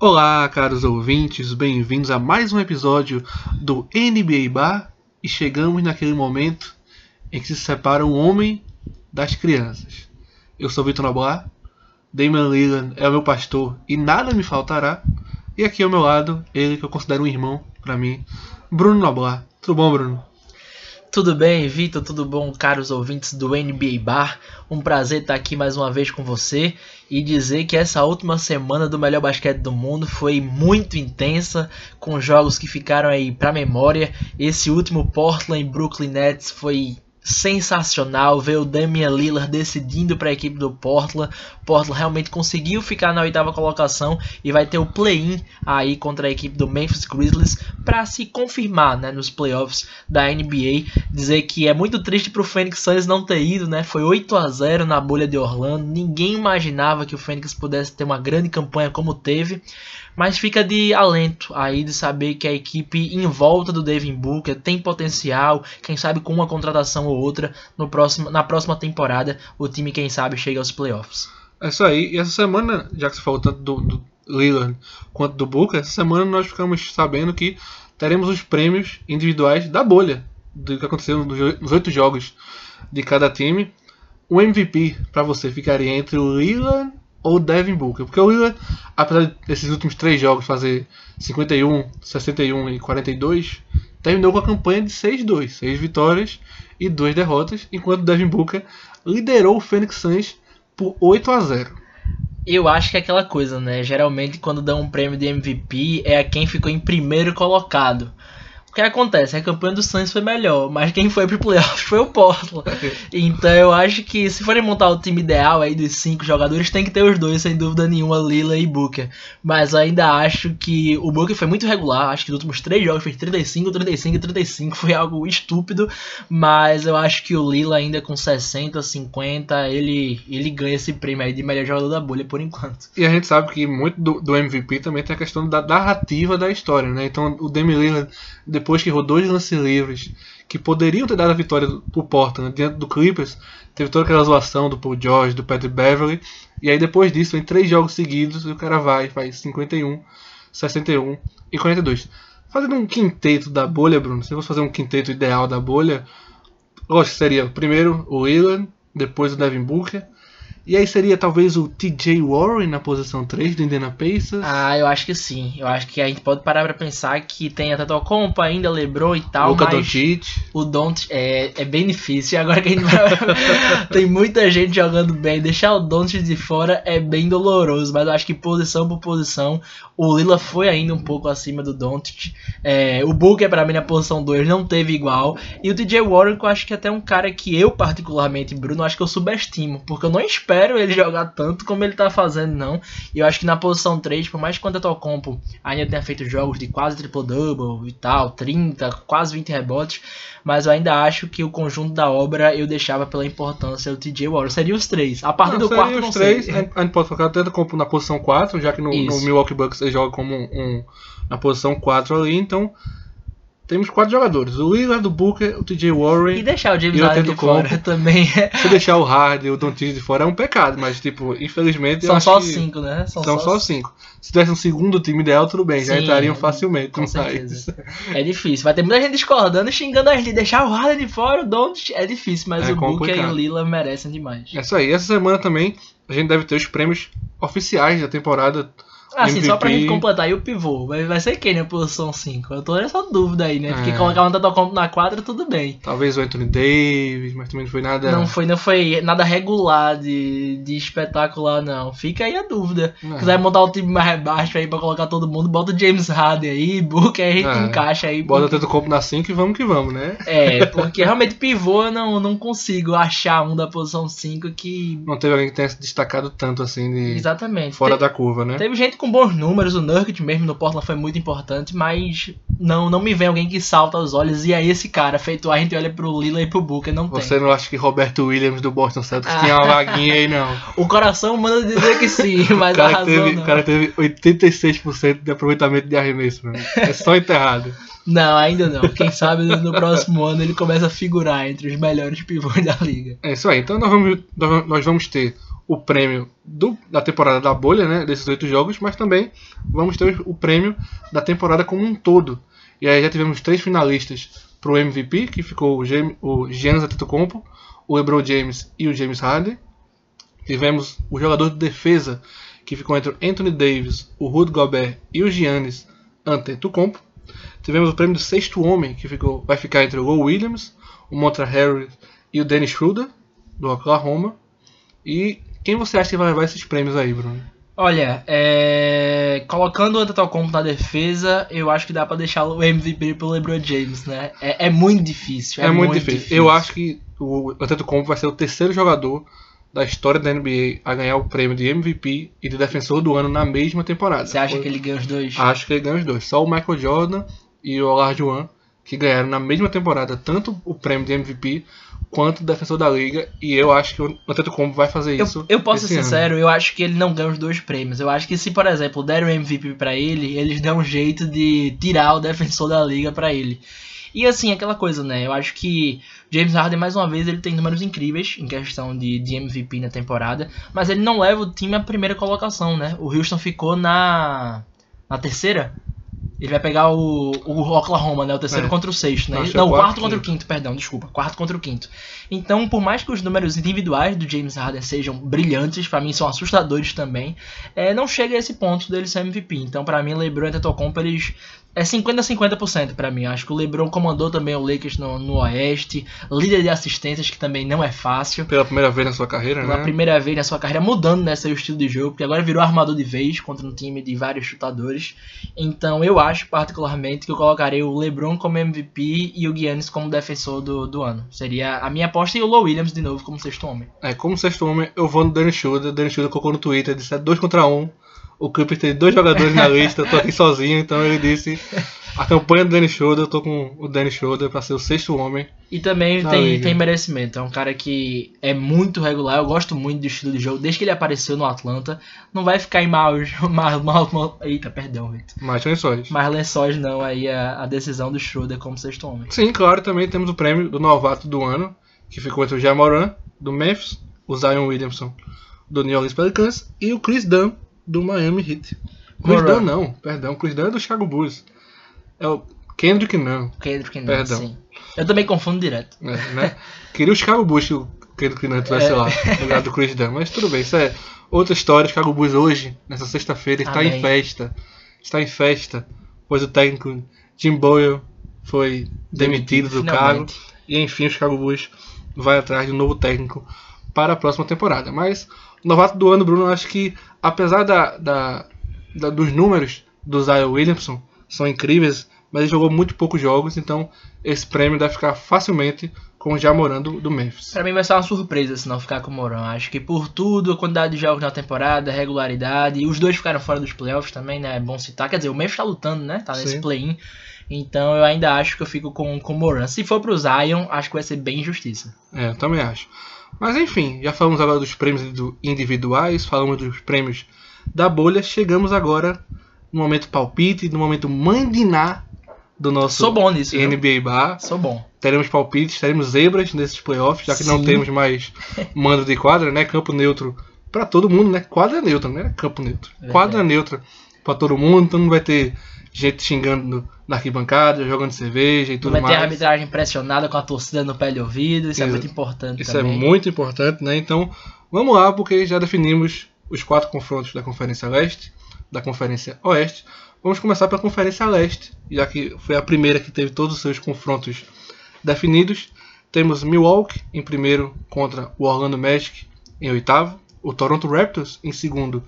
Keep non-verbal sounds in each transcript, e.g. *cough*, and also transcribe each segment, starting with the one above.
Olá, caros ouvintes, bem-vindos a mais um episódio do NBA Bar e chegamos naquele momento em que se separa o homem das crianças. Eu sou Vitor Noblar, Damian Lillard é o meu pastor e nada me faltará, e aqui ao meu lado, ele que eu considero um irmão para mim, Bruno Noblar. Tudo bom, Bruno? Tudo bem, Vitor? Tudo bom, caros ouvintes do NBA Bar? Um prazer estar aqui mais uma vez com você e dizer que essa última semana do melhor basquete do mundo foi muito intensa, com jogos que ficaram aí para memória. Esse último Portland Brooklyn Nets foi sensacional ver o Damian Lillard decidindo para a equipe do Portland. Portland realmente conseguiu ficar na oitava colocação e vai ter o play-in aí contra a equipe do Memphis Grizzlies para se confirmar né, nos playoffs da NBA. Dizer que é muito triste para o Phoenix Suns não ter ido, né? Foi 8 a 0 na bolha de Orlando. Ninguém imaginava que o Phoenix pudesse ter uma grande campanha como teve. Mas fica de alento aí de saber que a equipe em volta do Devin Booker tem potencial, quem sabe com uma contratação ou outra no próximo, na próxima temporada o time quem sabe chega aos playoffs. É isso aí. E essa semana, já que você falou tanto do, do Lillard quanto do Booker, essa semana nós ficamos sabendo que teremos os prêmios individuais da bolha do que aconteceu nos oito jogos de cada time. O MVP para você ficaria entre o Lillard ou Devin Booker. Porque o Lillard, apesar desses últimos três jogos fazer 51, 61 e 42, terminou com a campanha de 6-2, 6 vitórias e 2 derrotas, enquanto Devin Booker liderou o Phoenix Suns por 8 a 0. Eu acho que é aquela coisa, né? Geralmente quando dão um prêmio de MVP é a quem ficou em primeiro colocado. O que acontece? A campanha do Suns foi melhor, mas quem foi pro playoff foi o Portland. Então eu acho que se forem montar o time ideal aí dos cinco jogadores, tem que ter os dois, sem dúvida nenhuma, Lila e Booker. Mas ainda acho que o Booker foi muito regular, acho que nos últimos três jogos fez 35, 35 e 35, foi algo estúpido. Mas eu acho que o Lila ainda com 60, 50, ele, ele ganha esse prêmio aí de melhor jogador da bolha por enquanto. E a gente sabe que muito do, do MVP também tem a questão da narrativa da história, né? Então o Demi Lillard depois que rodou dois lances livres que poderiam ter dado a vitória pro Portland diante do Clippers, teve toda aquela zoação do Paul George, do Patrick Beverly, e aí depois disso, em três jogos seguidos, o cara vai faz 51, 61 e 42. Fazendo um quinteto da bolha, Bruno, se eu fosse fazer um quinteto ideal da bolha, lógico, seria primeiro o Wheeler, depois o Devin Booker, e aí seria talvez o TJ Warren na posição 3 do Indiana Pacers? Ah, eu acho que sim. Eu acho que a gente pode parar pra pensar que tem a Compa, ainda Lebron e tal, mas Doncic. o Don't é, é bem difícil. *laughs* Agora que a gente vai... *laughs* tem muita gente jogando bem, deixar o Don't de fora é bem doloroso, mas eu acho que posição por posição o Lila foi ainda um pouco acima do Doncic. É, o Booker para mim na posição 2 não teve igual e o TJ Warren que eu acho que é até um cara que eu particularmente, Bruno, acho que eu subestimo, porque eu não espero espero ele jogar tanto como ele tá fazendo, não. E eu acho que na posição 3, por mais que quando eu compo ainda tenha feito jogos de quase triple-double e tal, 30, quase 20 rebotes, mas eu ainda acho que o conjunto da obra eu deixava pela importância do TJ Warren. Seria os três. A partir não, do quarto, os não três, sei. A gente pode focar até compo na posição 4, já que no, no Milwaukee Bucks ele joga como um, um, na posição 4 ali, então temos quatro jogadores: o Lillard, o Booker, o TJ Warren. E deixar o James Harden de fora também. Se deixar o Harden e o Doncic de fora é um pecado, mas, tipo, infelizmente. São só cinco, né? São, são só, cinco. Se tivesse um segundo time ideal, tudo bem, Sim, já entrariam facilmente. Com certeza. É difícil. Vai ter muita gente discordando, xingando a gente. Deixar o Harden de fora, o Doncic é difícil, mas é o complicado. Booker e o Lillard merecem demais. É isso aí. Essa semana também a gente deve ter os prêmios oficiais da temporada Assim, MVP. só pra gente completar, e o pivô? Vai, vai ser quem na posição 5? Eu tô nessa dúvida aí, né? Porque é. colocar um Antetokounmpo na quadra, tudo bem. Talvez o Anthony Davis, mas também não foi nada... Não foi, não foi nada regular de, de espetacular, não. Fica aí a dúvida. É. Quiser montar um time mais baixo aí pra colocar todo mundo, bota o James Harden aí, Book, aí a gente é. encaixa aí. Bota porque... o Antetokounmpo na 5 e vamos que vamos, né? É, porque realmente pivô eu não, não consigo achar um da posição 5 que... Não teve alguém que tenha se destacado tanto assim de... Exatamente. Fora Te... da curva, né? Teve gente com bons números, o Nurkic mesmo no Portland foi muito importante, mas não não me vem alguém que salta os olhos e é esse cara, feito a gente olha pro Lila e pro Booker, não Você tem. Você não acha que Roberto Williams do Boston Celtics ah. tinha uma vaguinha aí, não? *laughs* o coração manda dizer que sim, *laughs* mas a razão teve, não. O cara teve 86% de aproveitamento de arremesso, mano. É só enterrado. Não, ainda não. Quem sabe no próximo ano ele começa a figurar entre os melhores pivôs da liga. É isso aí. Então nós vamos, nós vamos ter o prêmio do, da temporada da bolha, né, desses oito jogos, mas também vamos ter o prêmio da temporada como um todo. E aí já tivemos três finalistas para o MVP, que ficou o, Gem, o Giannis Antetokounmpo, o LeBron James e o James Harden. Tivemos o jogador de defesa, que ficou entre Anthony Davis, o Rudy Gobert e o Giannis Antetokounmpo. Tivemos o prêmio do sexto homem, que ficou, vai ficar entre o Will Williams, o Montra Harris e o Dennis Schroeder, do Oklahoma. E quem você acha que vai levar esses prêmios aí, Bruno? Olha, é... colocando o Antetokounmpo na defesa, eu acho que dá para deixar o MVP pro LeBron James, né? É, é muito difícil. É, é muito, muito difícil. difícil. Eu acho que o Antetokounmpo vai ser o terceiro jogador da história da NBA a ganhar o prêmio de MVP e de defensor do ano na mesma temporada. Você acha que ele ganha os dois? Acho que ele ganha os dois. Só o Michael Jordan e o Olajuwon que ganharam na mesma temporada tanto o prêmio de MVP quanto defensor da liga e eu acho que o Antetokounmpo vai fazer isso. Eu, posso ser sincero, eu acho que ele não ganha os dois prêmios. Eu acho que se, por exemplo, derem o MVP para ele, eles dão um jeito de tirar o defensor da liga para ele. E assim, aquela coisa, né? Eu acho que James Harden, mais uma vez, ele tem números incríveis em questão de, de MVP na temporada, mas ele não leva o time à primeira colocação, né? O Houston ficou na, na terceira ele vai pegar o, o Oklahoma, né? O terceiro é. contra o sexto, né? Não, o quarto, quarto contra o quinto, perdão, desculpa. Quarto contra o quinto. Então, por mais que os números individuais do James Harden sejam brilhantes, para mim são assustadores também, é, não chega a esse ponto dele ser MVP. Então, para mim, LeBron e Antetokounmpo, eles é 50-50% para mim. Acho que o LeBron comandou também o Lakers no, no, Oeste, líder de assistências, que também não é fácil. Pela primeira vez na sua carreira, Pela né? primeira vez na sua carreira, mudando né, seu estilo de jogo, porque agora virou armador de vez contra um time de vários chutadores. Então eu acho, particularmente, que eu colocaria o LeBron como MVP e o Giannis como defensor do, do ano. Seria a minha aposta e o Low Williams de novo como sexto homem. É, como sexto homem, eu vou no Danny Schroeder. Danny Schroeder colocou no Twitter, disse é 2 contra 1. Um o Clippers tem dois jogadores na lista, eu tô aqui sozinho, então ele disse a campanha do Danny Schroeder, eu tô com o Danny Schroeder pra ser o sexto homem. E também tem, tem merecimento, é um cara que é muito regular, eu gosto muito do estilo de jogo, desde que ele apareceu no Atlanta, não vai ficar em maus, *laughs* mal, mal, mal, eita, perdão, Victor. Mais lençóis. Mais lençóis não, aí a, a decisão do Schroeder como sexto homem. Sim, claro, também temos o prêmio do novato do ano, que ficou entre o Jamoran, do Memphis, o Zion Williamson, do New Orleans Pelicans, e o Chris Dunn, do Miami Heat. Chris Dunn não, perdão. Dunn é do Chicago Bulls. É o Kendrick não. Kendrick não, perdão. sim. Eu também confundo direto. É, né? Queria o Chicago Bulls que o Kendrick não tivesse é. lá, no lugar do Chris Dunn. Mas tudo bem, isso é outra história. O Chicago Bulls hoje, nessa sexta-feira, está Amém. em festa. Está em festa, pois o técnico Jim Boyle foi demitido, demitido do cargo. E enfim, o Chicago Bulls vai atrás de um novo técnico para a próxima temporada. Mas novato do ano, Bruno, acho que apesar da, da, da, dos números do Zion Williamson, são incríveis, mas ele jogou muito poucos jogos, então esse prêmio deve ficar facilmente com o Jamoran do, do Memphis. Para mim vai ser uma surpresa se não ficar com o Moran. Acho que por tudo, a quantidade de jogos na temporada, regularidade, e os dois ficaram fora dos playoffs também, né? É bom citar. Quer dizer, o Memphis tá lutando, né? Tá nesse play-in. Então eu ainda acho que eu fico com, com o Moran. Se for pro Zion, acho que vai ser bem injustiça. É, eu também acho. Mas enfim, já falamos agora dos prêmios individuais, falamos dos prêmios da bolha, chegamos agora no momento palpite, no momento mandiná do nosso Sou bom nisso, NBA viu? Bar. Sou bom. Teremos palpites, teremos zebras nesses playoffs, já que Sim. não temos mais *laughs* mando de quadra, né? Campo neutro para todo mundo, né? Quadra neutra, né? Campo neutro. É quadra neutra para todo mundo, então não vai ter gente xingando na arquibancada, jogando cerveja e tudo mais. Vai ter a arbitragem pressionada com a torcida no pé de ouvido, isso, é muito importante Isso é também. é muito importante, né? Então, vamos lá, porque já definimos os quatro confrontos da Conferência Leste, da Conferência Oeste. Vamos começar pela Conferência Leste, já que foi a primeira que teve todos os seus confrontos definidos. Temos Milwaukee em primeiro contra o Orlando Magic em oitavo, o Toronto Raptors em segundo,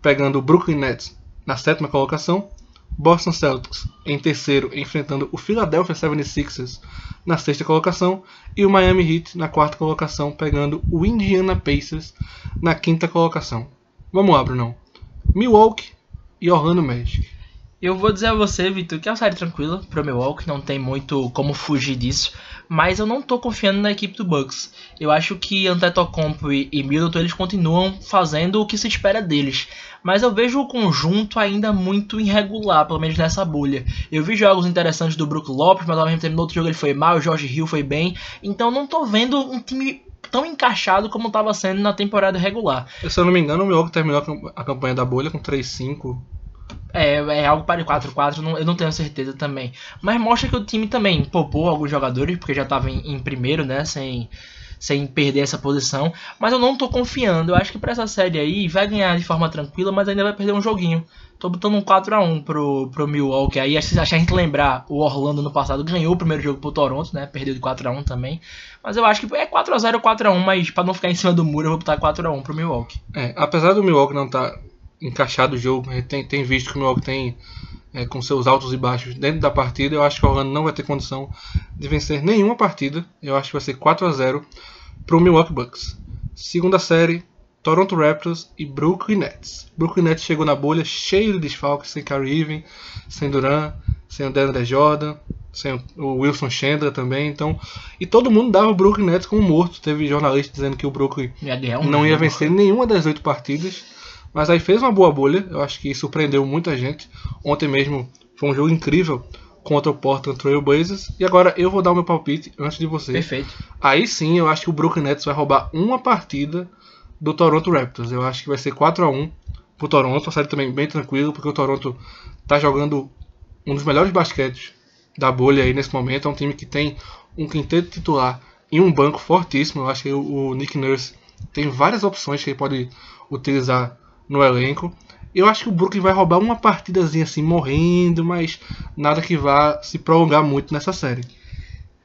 pegando o Brooklyn Nets na sétima colocação, Boston Celtics em terceiro, enfrentando o Philadelphia 76ers na sexta colocação, e o Miami Heat na quarta colocação, pegando o Indiana Pacers na quinta colocação. Vamos lá, Brunão. Milwaukee e Orlando Magic. Eu vou dizer a você, Vitor, que é uma série tranquila para o Milwaukee, não tem muito como fugir disso. mas eu não tô confiando na equipe do Bucks. Eu acho que Antetokounmpo e, e Middleton eles continuam fazendo o que se espera deles, mas eu vejo o conjunto ainda muito irregular, pelo menos nessa bolha. Eu vi jogos interessantes do Brook Lopes, mas ao mesmo tempo no outro jogo ele foi mal, o Jorge Hill foi bem, então não tô vendo um time tão encaixado como estava sendo na temporada regular. Se eu não me engano, o Milwaukee terminou a campanha da bolha com 3-5 é, é algo para 4-4, eu não tenho certeza também. Mas mostra que o time também poupou alguns jogadores, porque já estava em, em, primeiro, né? Sem, sem perder essa posição. Mas eu não estou confiando. Eu acho que para essa série aí vai ganhar de forma tranquila, mas ainda vai perder um joguinho. Tô botando um 4x1 pro, pro Milwaukee. Aí, se a gente lembrar, o Orlando no passado ganhou o primeiro jogo pro Toronto, né? Perdeu de 4x1 também. Mas eu acho que é 4x0 ou 4x1, mas para não ficar em cima do muro, eu vou botar 4x1 pro Milwaukee. É, apesar do Milwaukee não estar tá encaixado o jogo. Tem, tem visto que o Milwaukee tem é, com seus altos e baixos dentro da partida. Eu acho que o Orlando não vai ter condição de vencer nenhuma partida. Eu acho que vai ser 4 a 0 para o Milwaukee Bucks. Segunda série, Toronto Raptors e Brooklyn Nets. Brooklyn Nets chegou na bolha cheio de desfalques, sem Kyrie Irving, sem Durant, sem o DeAndre Jordan, sem o Wilson Chandler também. Então, e todo mundo dava o Brooklyn Nets como morto. Teve jornalistas dizendo que o Brooklyn não ia vencer nenhuma das oito partidas. Mas aí fez uma boa bolha, eu acho que surpreendeu muita gente. Ontem mesmo foi um jogo incrível contra o Portland Trail Blazers. E agora eu vou dar o meu palpite antes de você. Perfeito. Aí sim eu acho que o Brooklyn Nets vai roubar uma partida do Toronto Raptors. Eu acho que vai ser 4 a 1 pro Toronto. Uma série também bem tranquilo, porque o Toronto tá jogando um dos melhores basquetes da bolha aí nesse momento. É um time que tem um quinteto titular e um banco fortíssimo. Eu acho que o Nick Nurse tem várias opções que ele pode utilizar no elenco. Eu acho que o Brooklyn vai roubar uma partidazinha assim, morrendo, mas nada que vá se prolongar muito nessa série.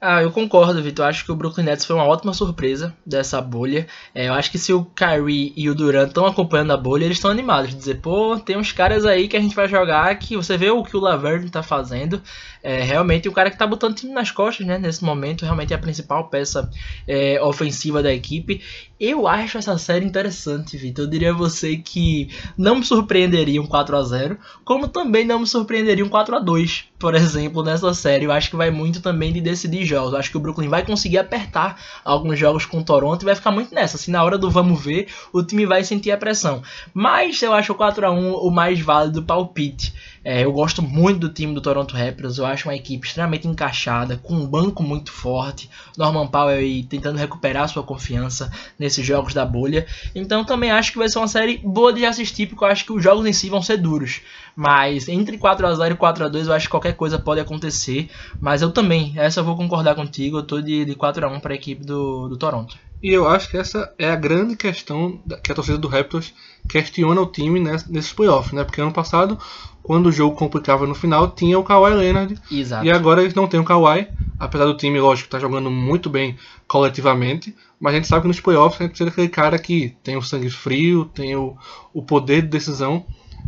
Ah, eu concordo, Vitor. Acho que o Brooklyn Nets foi uma ótima surpresa dessa bolha. É, eu acho que se o Kyrie e o Durant estão acompanhando a bolha, eles estão animados de dizer, pô, tem uns caras aí que a gente vai jogar que você vê o que o Laverne tá fazendo. É, realmente o cara que tá botando o time nas costas, né? Nesse momento, realmente é a principal peça é, ofensiva da equipe. Eu acho essa série interessante, Vitor. Eu diria a você que não me surpreenderia um 4 a 0 como também não me surpreenderia um 4 a 2 por exemplo, nessa série. Eu acho que vai muito também de decidir jogos. Eu acho que o Brooklyn vai conseguir apertar alguns jogos com o Toronto e vai ficar muito nessa. Assim, na hora do vamos ver, o time vai sentir a pressão. Mas eu acho o 4 a 1 o mais válido palpite. É, eu gosto muito do time do Toronto Raptors, eu acho uma equipe extremamente encaixada, com um banco muito forte, Norman Powell tentando recuperar sua confiança nesses jogos da bolha. Então também acho que vai ser uma série boa de assistir, porque eu acho que os jogos em si vão ser duros. Mas entre 4 a 0 e 4 a 2 eu acho que qualquer coisa pode acontecer. Mas eu também, essa eu vou concordar contigo, eu tô de, de 4 a 1 para a equipe do, do Toronto. E eu acho que essa é a grande questão que a torcida do Raptors questiona o time nesses playoffs, né? Porque ano passado, quando o jogo complicava no final, tinha o Kawhi Leonard. Exato. E agora eles não têm o Kawhi, apesar do time, lógico, estar tá jogando muito bem coletivamente. Mas a gente sabe que nos playoffs a gente precisa daquele cara que tem o sangue frio, tem o, o poder de decisão.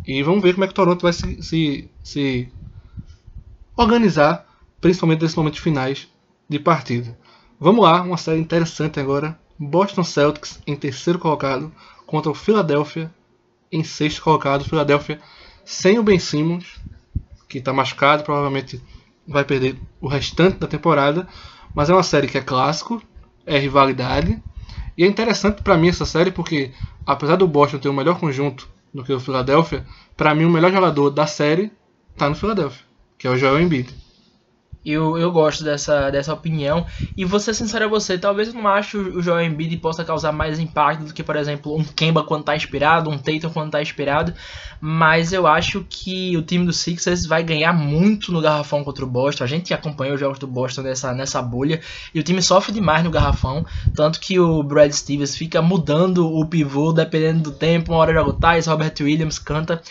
E vamos ver como é que o Toronto vai se, se, se organizar, principalmente nesses momentos finais de partida. Vamos lá, uma série interessante agora. Boston Celtics em terceiro colocado contra o Philadelphia em sexto colocado. Philadelphia sem o Ben Simmons, que está machucado, provavelmente vai perder o restante da temporada. Mas é uma série que é clássico, é rivalidade. E é interessante para mim essa série porque, apesar do Boston ter o melhor conjunto do que o Philadelphia, para mim o melhor jogador da série está no Philadelphia, que é o Joel Embiid. Eu, eu gosto dessa, dessa opinião. E vou ser sincero a você, talvez eu não acho o Joel Embiid possa causar mais impacto do que, por exemplo, um Kemba quando tá inspirado, um Tatum quando tá inspirado. Mas eu acho que o time do Sixers vai ganhar muito no garrafão contra o Boston. A gente acompanhou os jogos do Boston nessa, nessa bolha. E o time sofre demais no garrafão. Tanto que o Brad Stevens fica mudando o pivô dependendo do tempo. Uma hora joga o Thais, Robert Williams canta.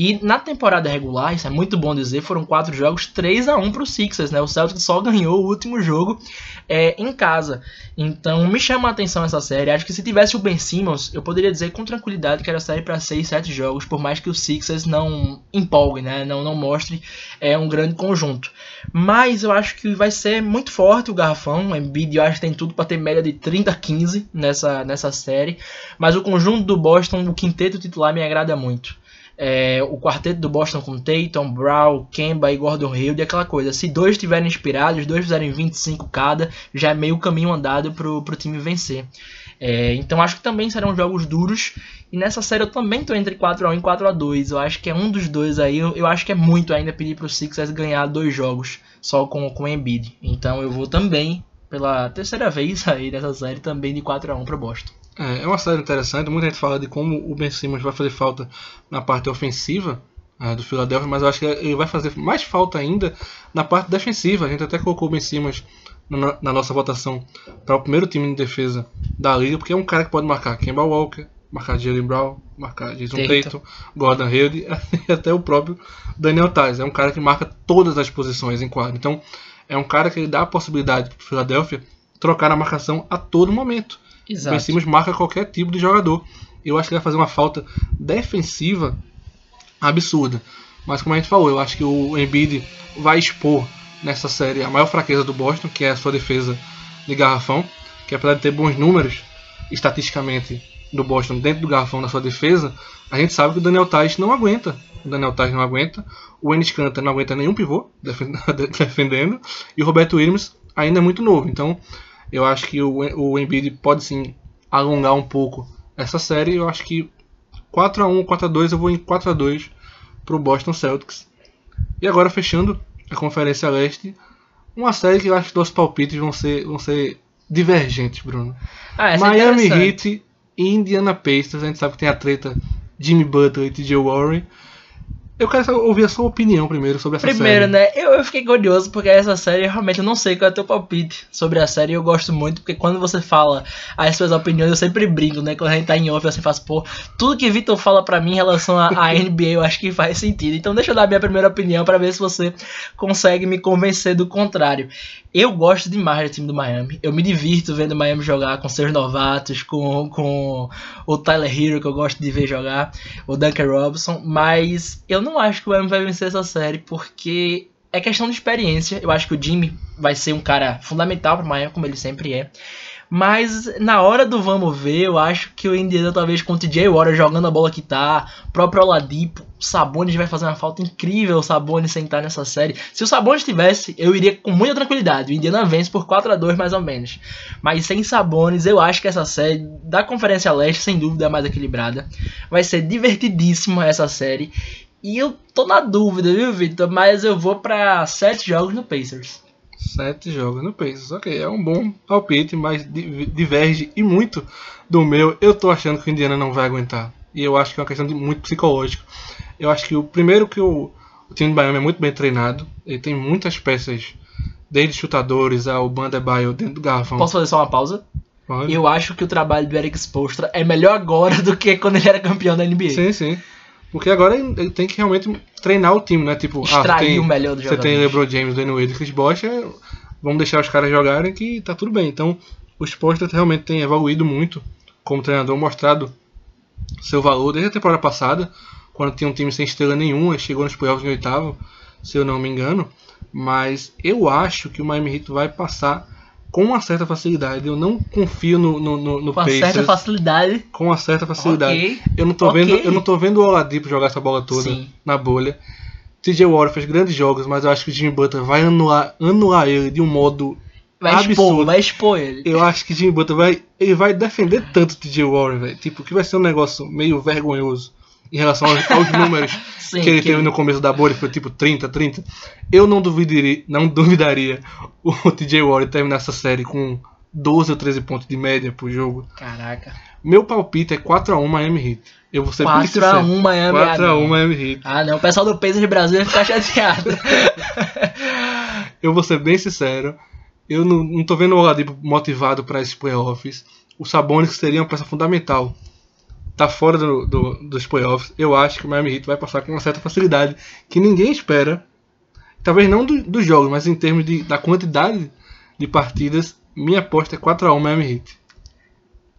E na temporada regular, isso é muito bom dizer, foram quatro jogos, 3 a 1 para o Sixers, né? O Celtics só ganhou o último jogo é, em casa. Então me chama a atenção essa série. Acho que se tivesse o Ben Simmons, eu poderia dizer com tranquilidade que era série para 6, 7 jogos, por mais que o Sixers não empolgue, né? Não, não mostre é, um grande conjunto. Mas eu acho que vai ser muito forte o garrafão. O Embiid eu acho que tem tudo para ter média de 30 a 15 nessa, nessa série. Mas o conjunto do Boston, o quinteto titular, me agrada muito. É, o quarteto do Boston com Tatum, Brown, Kemba e Gordon Hayward, aquela coisa. Se dois estiverem inspirados, dois fizerem 25 cada, já é meio caminho andado pro, pro time vencer. É, então acho que também serão jogos duros. E nessa série eu também tô entre 4x1 e 4x2. Eu acho que é um dos dois aí. Eu, eu acho que é muito ainda pedir pro Sixers ganhar dois jogos só com, com o Embiid. Então eu vou também, pela terceira vez aí nessa série, também de 4x1 pro Boston. É, é uma série interessante. Muita gente fala de como o Ben Simmons vai fazer falta na parte ofensiva é, do Philadelphia, mas eu acho que ele vai fazer mais falta ainda na parte defensiva. A gente até colocou o Ben Simmons na, na nossa votação para o primeiro time de defesa da liga, porque é um cara que pode marcar Kemba Walker, marcar Jalen Brown, marcar Jason Tatum, Gordon Hayward *laughs* e até o próprio Daniel Tais. É um cara que marca todas as posições em quadro. Então, é um cara que dá a possibilidade para o Philadelphia trocar a marcação a todo momento. Exato. Ben Simmons marca qualquer tipo de jogador. Eu acho que ele vai fazer uma falta defensiva absurda. Mas como a gente falou, eu acho que o Embiid vai expor nessa série a maior fraqueza do Boston, que é a sua defesa de garrafão, que apesar de ter bons números estatisticamente do Boston dentro do garrafão na sua defesa, a gente sabe que o Daniel Tais não aguenta. O Daniel Tais não aguenta, o Enes Kanter não aguenta nenhum pivô *laughs* defendendo, e o Roberto Williams ainda é muito novo. Então, eu acho que o, o Embiid pode sim alongar um pouco essa série. Eu acho que 4 a 1 4 a 2 eu vou em 4 a 2 para o Boston Celtics. E agora fechando a Conferência Leste, uma série que eu acho que os palpites vão ser, vão ser divergentes, Bruno. Ah, é Miami interessante. Heat e Indiana Pacers, a gente sabe que tem a treta Jimmy Butler e TJ Warren. Eu quero ouvir a sua opinião primeiro sobre essa Primeiro, série. né? Eu, eu fiquei curioso porque essa série realmente eu não sei qual é o teu palpite sobre a série. Eu gosto muito porque quando você fala as suas opiniões, eu sempre brinco, né? Quando a gente tá em off, eu sempre faço, pô, tudo que Vitor fala pra mim em relação à NBA eu acho que faz sentido. Então deixa eu dar a minha primeira opinião pra ver se você consegue me convencer do contrário. Eu gosto demais do time do Miami. Eu me divirto vendo o Miami jogar com seus novatos, com, com o Tyler Hero, que eu gosto de ver jogar, o Duncan Robinson, mas eu não acho que o Miami vai vencer essa série porque é questão de experiência. Eu acho que o Jimmy vai ser um cara fundamental para o Miami, como ele sempre é. Mas na hora do vamos ver, eu acho que o Indiana talvez com o TJ jogando a bola que tá, próprio Oladipo, o Sabonis vai fazer uma falta incrível o Sabonis sentar nessa série. Se o Sabonis tivesse, eu iria com muita tranquilidade. O Indiana vence por 4 a 2 mais ou menos. Mas sem Sabonis, eu acho que essa série da Conferência Leste, sem dúvida, é mais equilibrada. Vai ser divertidíssima essa série. E eu tô na dúvida, viu, Victor? Mas eu vou pra 7 jogos no Pacers. Sete jogos no Pacers. Ok, é um bom palpite, mas di- diverge e muito do meu. Eu tô achando que o Indiana não vai aguentar. E eu acho que é uma questão de muito psicológico. Eu acho que o primeiro que o, o time do Miami é muito bem treinado. Ele tem muitas peças, desde chutadores ao Bandebaio dentro do garrafão. Posso fazer só uma pausa? Pode? Eu acho que o trabalho do Eric Spoelstra é melhor agora *laughs* do que quando ele era campeão da NBA. Sim, sim. Porque agora ele tem que realmente treinar o time, né? Tipo, ah, Extrair você tem, o melhor do Você tem. LeBron James, Dwayne Wade e Chris Bosh, é, vamos deixar os caras jogarem que tá tudo bem. Então, o Spolstra realmente tem evoluído muito como treinador, mostrado seu valor desde a temporada passada, quando tinha um time sem estrela nenhuma, chegou nos playoffs em oitavo, se eu não me engano. Mas eu acho que o Miami Heat vai passar com uma certa facilidade. Eu não confio no, no, no, no Com uma Pacers certa facilidade. com uma certa facilidade. Ok. Eu não tô Ok. vendo, eu não tô vendo o Oladipo jogar essa bola toda Sim. na bolha. TJ Warren fez grandes jogos, mas eu acho que o Jimmy Butler vai anular, anular ele de um modo Vai expor, absurdo. vai expor ele. Eu acho que Jimmy Butler vai, ele vai defender tanto o TJ Warren, velho. Tipo, que vai ser um negócio meio vergonhoso em relação aos, aos números *laughs* Sim, que ele que- teve no começo da bolha, foi tipo 30, 30. Eu não duvidaria, não duvidaria o *laughs* TJ Warren terminar essa série com 12 ou 13 pontos de média por jogo. Caraca. Meu palpite é 4x1 Miami Heat. Eu vou ser bem sincero. 4x1 Miami. 4x1 ah, não. Miami Heat. Ah, não. O pessoal do Pacers Brasil vai ficar chateado. *laughs* Eu vou ser bem sincero. Eu não, não tô vendo o Oladipo motivado para esses playoffs. O Sabonis, seria uma peça fundamental, tá fora do, do- dos playoffs. Eu acho que o Miami Heat vai passar com uma certa facilidade que ninguém espera. Talvez não do- dos jogos, mas em termos de, da quantidade de partidas, minha aposta é 4x1 Miami Heat.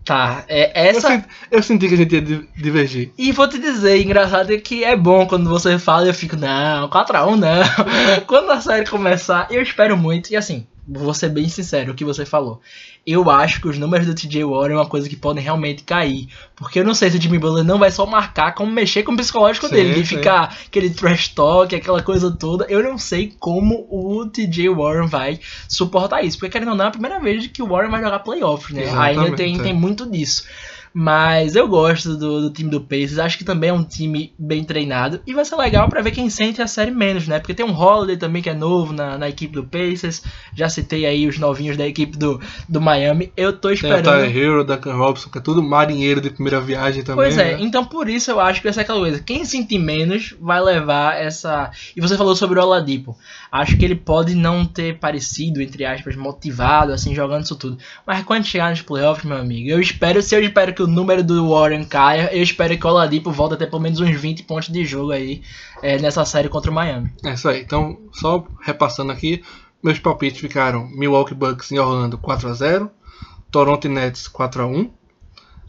tá, é Eu, essa. senti, eu senti que a gente ia di- divergir. E vou te dizer, engraçado é que é bom quando você fala e eu fico, não, 4x1 não. *laughs* quando a série começar, eu espero muito. E assim, vou ser bem sincero, o que você falou. Eu acho que os números do TJ Warren é uma coisa que podem realmente cair. Porque eu não sei se o Jimmy Butler não vai só marcar, como mexer com o psicológico Sim, dele, de sim. ficar aquele trash talk, aquela coisa toda. Eu não sei como o TJ Warren vai suportar isso. Porque, querendo ou não, é a primeira vez que o Warren vai jogar playoffs, né? Exatamente, Ainda tem, tem muito disso. Mas eu gosto do, do time do Pacers, acho que também é um time bem treinado e vai ser legal pra ver quem sente a série menos, né? Porque tem um Holiday também que é novo na, na equipe do Pacers, já citei aí os novinhos da equipe do, do Miami. Eu tô Tem o esperando. Tyler Hero, Duncan Robson, que é tudo marinheiro de primeira viagem também. Pois é, né? então por isso eu acho que vai ser aquela coisa. Quem sentir menos vai levar essa. E você falou sobre o Oladipo. Acho que ele pode não ter parecido, entre aspas, motivado, assim, jogando isso tudo. Mas quando chegar nos playoffs, meu amigo, eu espero, se eu espero que o número do Warren caia, eu espero que o Oladipo volte a ter pelo menos uns 20 pontos de jogo aí é, nessa série contra o Miami. É isso aí. Então, só repassando aqui, meus palpites ficaram Milwaukee Bucks em Orlando 4x0, Toronto e Nets 4x1,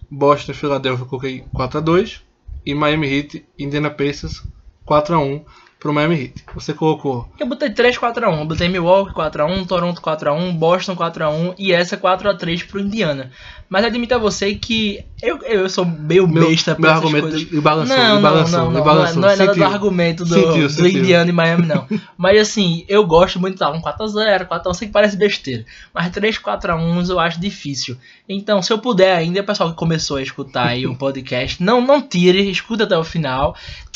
Boston e Philadelphia eu coloquei 4x2 e Miami Heat Indiana Pacers 4x1 pro Miami Heat. Você colocou Eu botei 3 4x1, eu botei Milwaukee 4x1, Toronto 4x1, Boston 4x1 e essa 4x3 pro Indiana. Mas admito a você que eu, eu sou meio meu, besta meu pra essas argumento coisas. e balançou, Não, e não, balançou, não, não, balançou. não é nada do argumento do, Sentiu, do sentiu. Indiana e Miami, não. *laughs* Mas assim, eu gosto muito de um 4x0, 4x1, sei que parece besteira. Mas 3 4x1 eu acho difícil. Então, se eu puder ainda, pessoal que começou a escutar aí o *laughs* podcast, não, não tire, escuta até o final.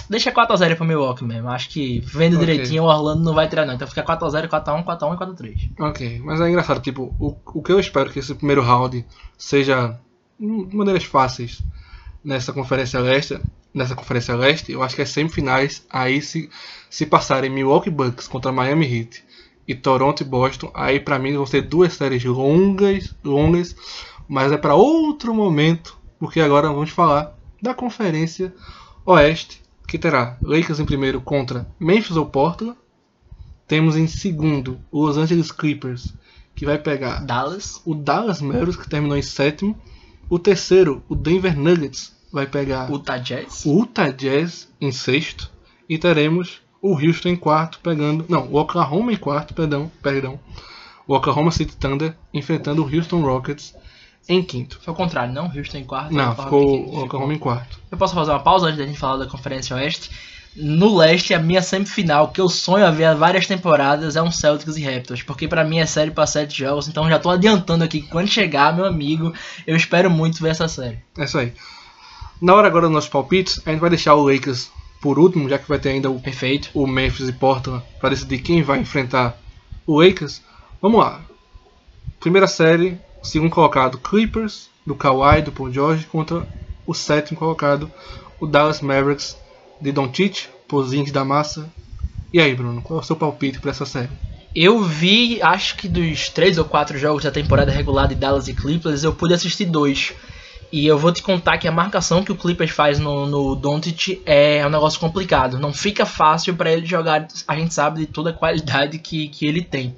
Deixa 4x0 pro Milwaukee mesmo. Acho que vendo Ok. direitinho o Orlando não vai tirar não. Então fica 4x0, 4x1, 4x1 e 4x3. Ok, mas é engraçado, tipo, o, o que eu espero que esse primeiro round seja de maneiras fáceis nessa conferência leste, nessa conferência leste, eu acho que as semifinais aí se se passarem Milwaukee Bucks contra Miami Heat e Toronto e Boston, aí pra mim vão ser duas séries longas, longas, mas é pra outro momento, porque agora vamos falar da conferência oeste, que terá Lakers em primeiro contra Memphis ou Portland, temos em segundo o Los Angeles Clippers, que vai pegar Dallas. o Dallas Mavericks, que terminou em sétimo. O terceiro, o Denver Nuggets, vai pegar o Utah Jazz. Utah Jazz em sexto. E teremos o Houston em quarto, pegando. Não, o Oklahoma em quarto, perdão. perdão o Oklahoma City Thunder enfrentando o Houston Rockets em quinto. Foi o contrário, não? Houston em quarto. Não, ficou em o Oklahoma em quarto. Eu posso fazer uma pausa antes da gente falar da Conferência Oeste? No leste, a minha semifinal, que eu sonho a ver há várias temporadas, é um Celtics e Raptors. Porque pra mim é série pra sete jogos. Então já tô adiantando aqui que quando chegar, meu amigo, eu espero muito ver essa série. É isso aí. Na hora agora dos nossos palpites, a gente vai deixar o Lakers por último, já que vai ter ainda o Perfeito. o Memphis e Portland para decidir quem vai enfrentar o Lakers. Vamos lá. Primeira série, segundo colocado Clippers, do Kawhi, do Paul George, contra o sétimo colocado, o Dallas Mavericks, de Doncic, Pozinhos da Massa. E aí, Bruno, qual é o seu palpite para essa série? Eu vi, acho que dos três ou quatro jogos da temporada regular de Dallas e Clippers, eu pude assistir dois. E eu vou te contar que a marcação que o Clippers faz no, no Doncic é um negócio complicado. Não fica fácil para ele jogar. A gente sabe de toda a qualidade que, que ele tem.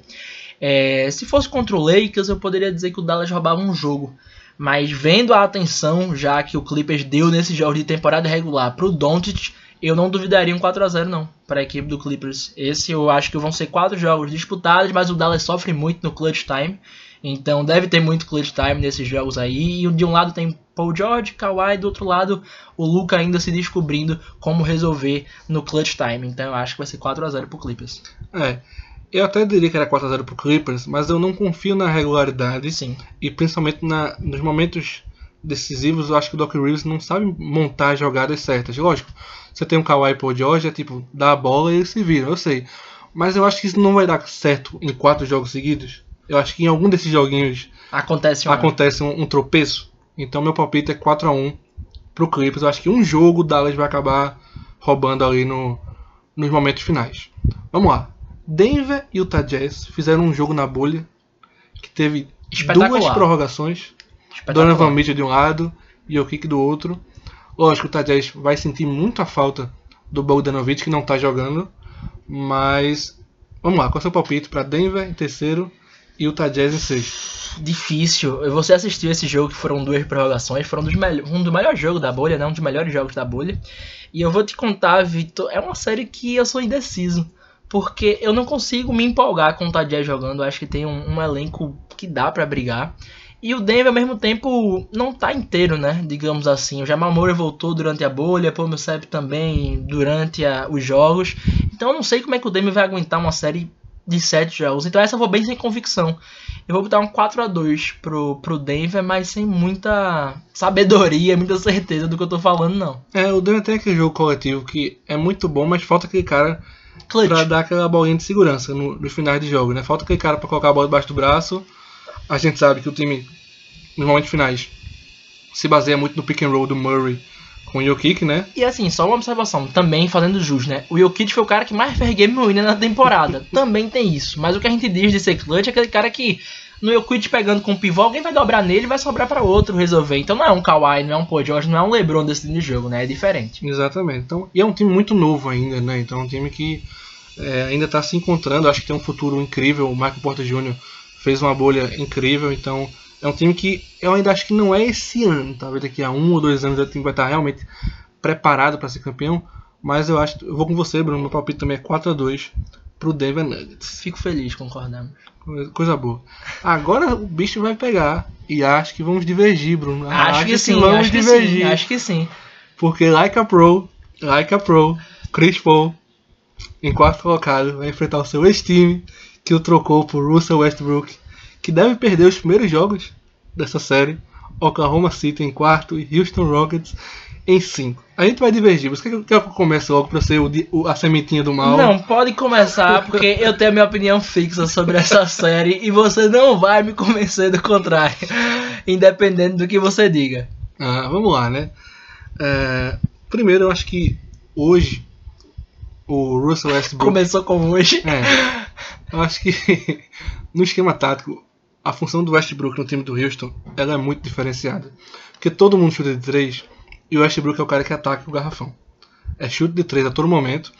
É, se fosse contra o Lakers, eu poderia dizer que o Dallas roubava um jogo. Mas vendo a atenção já que o Clippers deu nesse jogo de temporada regular pro Doncic, eu não duvidaria um 4 a 0 não, para a equipe do Clippers. Esse eu acho que vão ser quatro jogos disputados, mas o Dallas sofre muito no clutch time. Então deve ter muito clutch time nesses jogos aí. E de um lado tem Paul George, Kawhi, do outro lado o Luca ainda se descobrindo como resolver no clutch time. Então eu acho que vai ser 4 a 0 pro Clippers. É, eu até diria que era 4x0 pro Clippers, mas eu não confio na regularidade Sim. e principalmente na, nos momentos decisivos, eu acho que o Doc Rivers não sabe montar as jogadas certas. Lógico, você tem um Kawhi Paul George, é tipo, dá a bola e eles se viram, eu sei. Mas eu acho que isso não vai dar certo em quatro jogos seguidos. Eu acho que em algum desses joguinhos Acontece um acontece um, um tropeço. Então meu palpite é 4 a 1 pro Clippers. Eu acho que um jogo o Dallas vai acabar roubando ali no, nos momentos finais. Vamos lá. Denver e Utah Jazz fizeram um jogo na bolha que teve duas prorrogações. Donovan Mitchell de um lado e o Kick do outro. Lógico, o Utah Jazz vai sentir muito a falta do Bogdanovich que não tá jogando, mas vamos lá, qual é o seu palpite para Denver em terceiro e Utah Jazz em sexto? Difícil. Você assistiu esse jogo que foram duas prorrogações, foram dos mel- um dos melhores jogos da bolha, né? Um dos melhores jogos da bolha. E eu vou te contar, Vitor, é uma série que eu sou indeciso. Porque eu não consigo me empolgar com o Tadjé jogando. Acho que tem um, um elenco que dá para brigar. E o Denver, ao mesmo tempo, não tá inteiro, né? Digamos assim. O Jamal Murray voltou durante a bolha, Paul Millsap também durante a, os jogos. Então eu não sei como é que o Denver vai aguentar uma série de sete jogos. Então essa eu vou bem sem convicção. Eu vou botar um 4 a 2 pro, pro Denver, mas sem muita sabedoria, muita certeza do que eu tô falando, não. É, o Denver tem aquele jogo coletivo que é muito bom, mas falta aquele cara Pra dar aquela bolinha de segurança no, nos finais de jogo, né? Falta aquele cara pra colocar a bola debaixo do braço. A gente sabe que o time, nos momentos finais, se baseia muito no pick and roll do Murray com o Jokic, né? E assim, só uma observação, também fazendo jus, né? O Jokic foi o cara que mais fez game winner na temporada. *laughs* também tem isso. Mas o que a gente diz de ser clutch é aquele cara que no Jokic pegando com o pivô, alguém vai dobrar nele e vai sobrar para outro resolver. Então não é um Kawhi, não é um Paul George, não é um LeBron desse de jogo, né? É diferente. Exatamente. Então, e é um time muito novo ainda, né? Então é um time que é, ainda está se encontrando. Acho que tem um futuro incrível. O Michael Porter Jr. fez uma bolha incrível. Então é um time que eu ainda acho que não é esse ano. Talvez daqui a um ou dois anos o time vai estar realmente preparado para ser campeão. Mas eu acho, eu vou com você, Bruno. Meu palpite também é 4 a 2 pro Denver Nuggets. Fico feliz, concordamos. Coisa boa. Agora o bicho vai pegar. E acho que vamos divergir, Bruno. Acho, que sim, vamos acho que divergir. sim, acho que sim. Porque like a pro, like a pro, Chris Paul, em quarto colocado, vai enfrentar o seu ex-time, que o trocou por Russell Westbrook, que deve perder os primeiros jogos dessa série. Oklahoma City em quarto e Houston Rockets em cinco. A gente vai divergir. Você quer que eu comece logo pra ser o, o- a sementinha do mal? Não, pode começar, porque eu tenho a minha opinião fixa sobre essa *laughs* série e você não vai me convencer do contrário, independente do que você diga. Ah, vamos lá, né? É, primeiro, eu acho que hoje o Russell Westbrook. Começou com hoje. É, eu acho que *laughs* no esquema tático, a função do Westbrook no time do Houston ela é muito diferenciada. Porque todo mundo chuta de 3 e o Westbrook é o cara que ataca o garrafão. É chute de 3 a todo momento.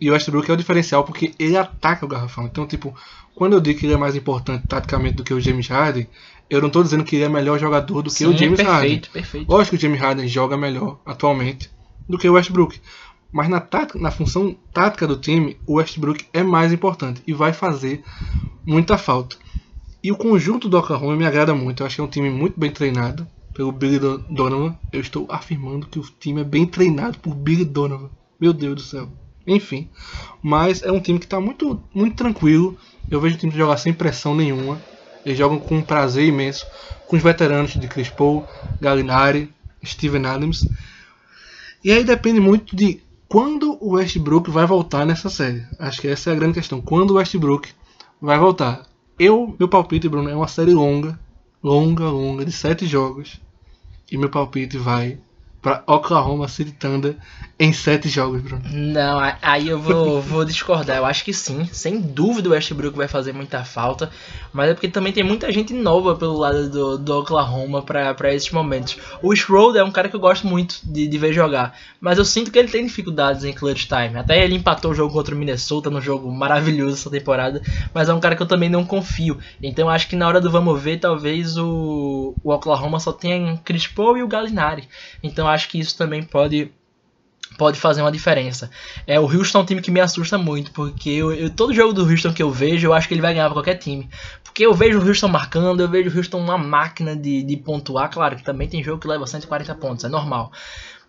E o Westbrook é o diferencial porque ele ataca o garrafão. Então, tipo, quando eu digo que ele é mais importante taticamente do que o James Harden, eu não estou dizendo que ele é melhor jogador do que o James Harden. perfeito, perfeito. Lógico que o James Harden joga melhor atualmente do que o Westbrook. Mas na, tática, na função tática do time, o Westbrook é mais importante e vai fazer muita falta. E o conjunto do Oklahoma me agrada muito. Eu acho que é um time muito bem treinado pelo Billy Don- Donovan. Eu estou afirmando que o time é bem treinado por Billy Donovan. Meu Deus do céu. Enfim. Mas é um time que está muito, muito tranquilo. Eu vejo o time jogar sem pressão nenhuma. Eles jogam com um prazer imenso. Com os veteranos de Chris Paul, Gallinari, Steven Adams. E aí depende muito de quando o Westbrook vai voltar nessa série. Acho que essa é a grande questão. Quando o Westbrook vai voltar. Eu, meu palpite, Bruno, é uma série longa, longa, longa, de sete jogos. E meu palpite vai para Oklahoma City Thunder em sete jogos, Bruno. Não, aí eu vou, vou discordar. Eu acho que sim. Sem dúvida o Westbrook vai fazer muita falta. Mas é porque também tem muita gente nova pelo lado do, do Oklahoma pra esses momentos. O Schroeder é um cara que eu gosto muito de, de ver jogar. Mas eu sinto que ele tem dificuldades em clutch time. Até ele empatou o jogo contra o Minnesota num jogo maravilhoso essa temporada. Mas é um cara que eu também não confio. Então eu acho que na hora do vamos ver, talvez o, o Oklahoma só tenha Chris Paul e o Gallinari. Então eu acho que isso também pode pode fazer uma diferença. É, o Houston é um time que me assusta muito, porque eu, eu- todo jogo do Houston que eu vejo, eu acho que ele vai ganhar pra qualquer time. Porque eu vejo o Houston marcando, eu vejo o Houston uma máquina de, de pontuar, claro que também tem jogo que leva 140 pontos, é normal.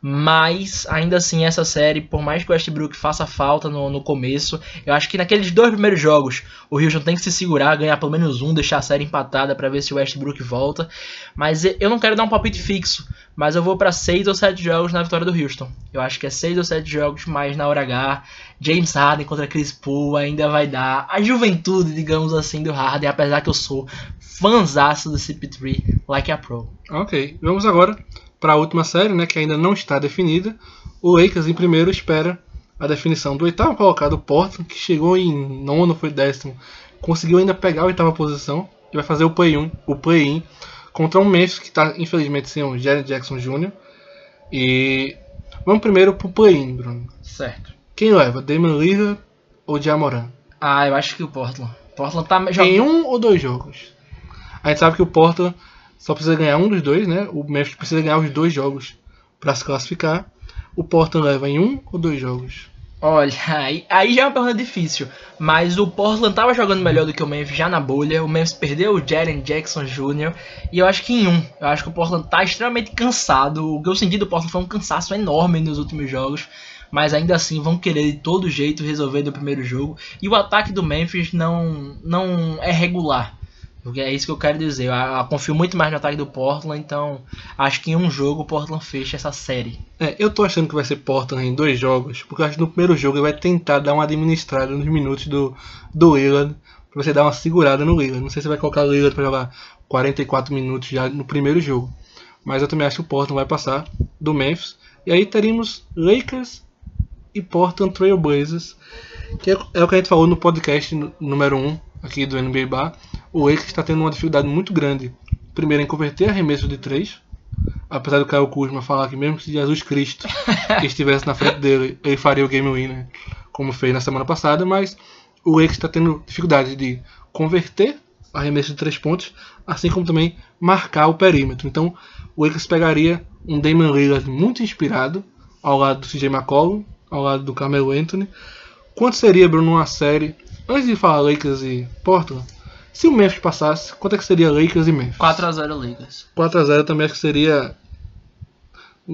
Mas, ainda assim, essa série, por mais que o Westbrook faça falta no, no começo, eu acho que naqueles dois primeiros jogos, o Houston tem que se segurar, ganhar pelo menos um, deixar a série empatada pra ver se o Westbrook volta. Mas eu não quero dar um palpite fixo, mas eu vou pra 6 ou 7 jogos na vitória do Houston. Eu acho que é 6 ou 7 jogos, mas na hora H, James Harden contra Chris Paul ainda vai dar a juventude, digamos assim, do Harden, apesar que eu sou fãzaço do CP3, like a pro. Ok, vamos agora para a última série, né, que ainda não está definida. O Lakers em primeiro espera a definição do oitavo colocado, o Portland, que chegou em nono, foi décimo, conseguiu ainda pegar a oitava posição e vai fazer o play-in, o play-in contra um Memphis que está infelizmente sem o Jaren Jackson Jr. E vamos primeiro pro play-in, Bruno. Certo. Quem leva, Damian Lillard ou Jamoran? Ah, eu acho que o Portland. Portland tá jogando. Em um ou dois jogos? A gente sabe que o Portland só precisa ganhar um dos dois, né? O Memphis precisa ganhar os dois jogos para se classificar. O Portland leva em um ou dois jogos? Olha, aí, aí já é uma pergunta difícil. Mas o Portland tava jogando melhor do que o Memphis já na bolha. O Memphis perdeu o Jaren Jackson Jr. E eu acho que em um. Eu acho que o Portland tá extremamente cansado. O que eu senti do Portland foi um cansaço enorme nos últimos jogos. Mas ainda assim vão querer de todo jeito resolver no primeiro jogo. E o ataque do Memphis não, não é regular. Porque é isso que eu quero dizer. Eu, eu confio muito mais no ataque do Portland, então acho que em um jogo o Portland fecha essa série. É, eu tô achando que vai ser Portland em dois jogos, porque eu acho que no primeiro jogo ele vai tentar dar uma administrada nos minutos do, do Lillard, pra você dar uma segurada no Lillard. Não sei se vai colocar o Lillard pra jogar 44 minutos já no primeiro jogo. Mas eu também acho que o Portland vai passar do Memphis. E aí teríamos Lakers e Portland Trail Blazers, que é, é o que a gente falou no podcast número 1 aqui do NBA Bar o Lakers está tendo uma dificuldade muito grande. Primeiro em converter arremesso de 3. Apesar do Caio Kuzma falar que mesmo que Jesus Cristo estivesse na frente dele, ele faria o game winner, como fez na semana passada, mas o Lakers está tendo dificuldade de converter arremesso de 3 pontos, assim como também marcar o perímetro. Então, o Lakers pegaria um Damon Lillard muito inspirado, ao lado do CJ McCollum, ao lado do Carmelo Anthony. Quanto seria, Bruno, uma série, antes de falar Lakers e Portland, se o Memphis passasse, quanto é que seria Lakers e Memphis? 4x0 Lakers. 4x0 também acho que seria.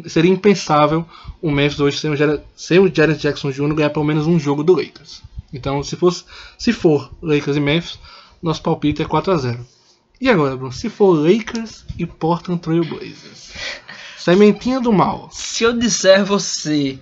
Seria impensável o Memphis hoje sem o, Jared, sem o Jared Jackson Jr. ganhar pelo menos um jogo do Lakers. Então, se, fosse, se for Lakers e Memphis, nosso palpite é 4x0. E agora, Bruno? Se for Lakers e Portland Trail Blazers? Sementinha do mal. Se eu disser você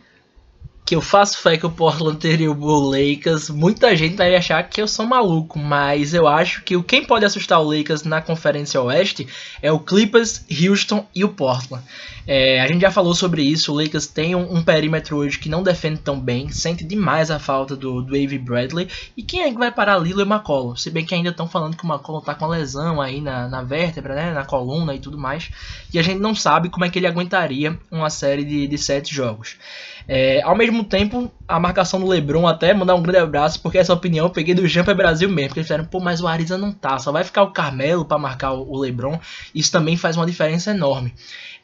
que eu faço fé que o Portland teria o Lakers, muita gente vai achar que eu sou maluco, mas eu acho que o quem pode assustar o Lakers na Conferência Oeste é o Clippers, Houston e o Portland. É, a gente já falou sobre isso, o Lakers tem um, um, perímetro hoje que não defende tão bem, sente demais a falta do, do Avery Bradley, e quem é que vai parar Lilo e McCollum? Se bem que ainda estão falando que o McCollum tá com lesão aí na, na vértebra, né, na coluna e tudo mais, e a gente não sabe como é que ele aguentaria uma série de, de sete jogos. É, ao mesmo tempo, a marcação do Lebron até mandar um grande abraço, porque essa opinião eu peguei do Jumper Brasil mesmo, porque eles disseram, pô, mas o Ariza não tá, só vai ficar o Carmelo para marcar o Lebron, isso também faz uma diferença enorme.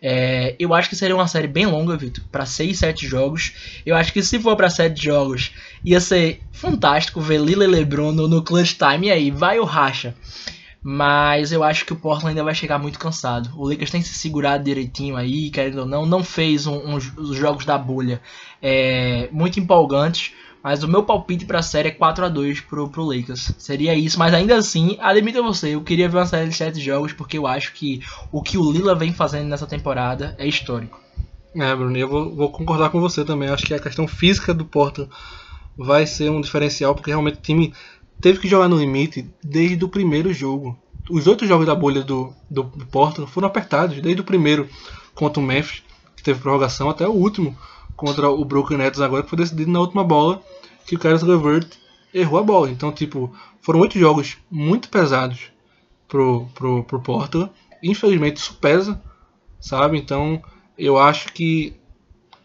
É, eu acho que seria uma série bem longa, Vitor, para 6, 7 jogos. Eu acho que se for para 7 jogos, ia ser fantástico ver Lila e LeBron no, no clutch time, e aí vai o racha. Mas eu acho que o Portland ainda vai chegar muito cansado. O Lakers tem se segurado direitinho aí, querendo ou não. Não fez um, um, os jogos da bolha é, muito empolgantes. Mas o meu palpite para a série é 4 a 2 pro, pro Lakers. Seria isso, mas ainda assim, admito a você, eu queria ver uma série de 7 jogos porque eu acho que o que o Lila vem fazendo nessa temporada é histórico. É, Bruno, eu vou, vou concordar com você também. Acho que a questão física do Portland vai ser um diferencial porque realmente o time teve que jogar no limite desde o primeiro jogo. Os outros jogos da bolha do, do, do Portland foram apertados, desde o primeiro contra o Memphis, que teve prorrogação, até o último contra o Brooklyn Nets agora, que foi decidido na última bola, que o Caris LeVert errou a bola. Então, tipo, foram oito jogos muito pesados pro, pro, pro Portland. Infelizmente, isso pesa, sabe? Então, eu acho que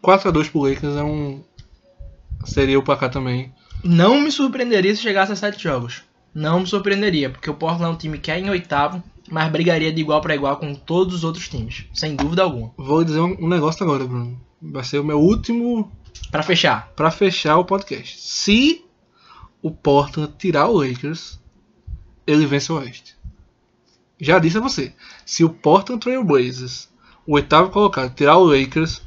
4 a 2 pro Lakers é um seria o placar também não me surpreenderia se chegasse a sete jogos. Não me surpreenderia, porque o Portland é um time que é em oitavo, mas brigaria de igual para igual com todos os outros times, sem dúvida alguma. Vou dizer um negócio agora, Bruno. Vai ser o meu último para fechar, para fechar o podcast. Se o Portland tirar o Lakers, ele vence o Oeste. Já disse a você, se o Portland Trail Blazers, o oitavo colocado, tirar o Lakers,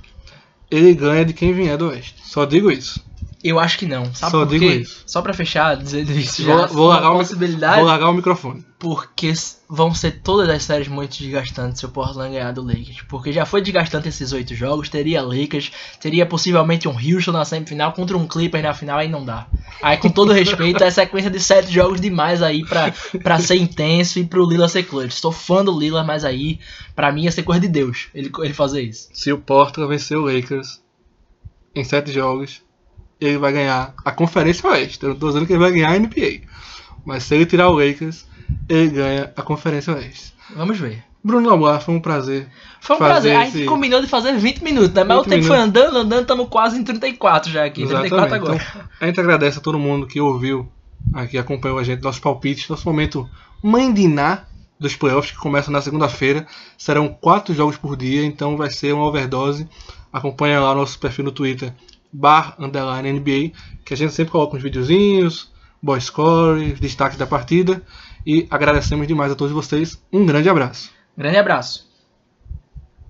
ele ganha de quem vier do Oeste. Só digo isso. Eu acho que não. Sabe Só por digo quê? isso. Só pra fechar, dizendo isso Vou, já. vou, uma largar o, possibilidade. vou largar o microfone. Porque vão ser todas as séries muito desgastantes se o Portland ganhar do Lakers. Porque já foi desgastante esses oito jogos. Teria Lakers, teria possivelmente um Houston na semifinal contra um Clippers na final, aí não dá. Aí, com todo respeito, é sequência de sete jogos demais aí pra, pra ser intenso e pro Lila ser clutch. Sou fã do Lila, mas aí, pra mim, ia ser coisa de Deus ele, ele fazer isso. Se o Portland vencer o Lakers em sete jogos, ele vai ganhar a Conferência Oeste. Eu não tô dizendo que ele vai ganhar a NBA. Mas se ele tirar o Lakers, ele ganha a Conferência Oeste. Vamos ver. Bruno Lamar, foi um prazer. Foi um prazer. A esse- gente combinou de fazer 20 minutos, né? Mas 20 o tempo foi andando, andando, estamos quase em 34 já aqui. 34 agora. Então, a gente agradece a todo mundo que ouviu, aqui acompanhou a gente, nossos palpites, nosso momento mandiná dos playoffs que começa na segunda-feira. Serão quatro jogos por dia, então vai ser uma overdose. Acompanha lá o nosso perfil no Twitter, bar underline NBA, que a gente sempre coloca uns videozinhos, boy score, destaques da partida. E agradecemos demais a todos vocês. Um grande abraço. Grande abraço.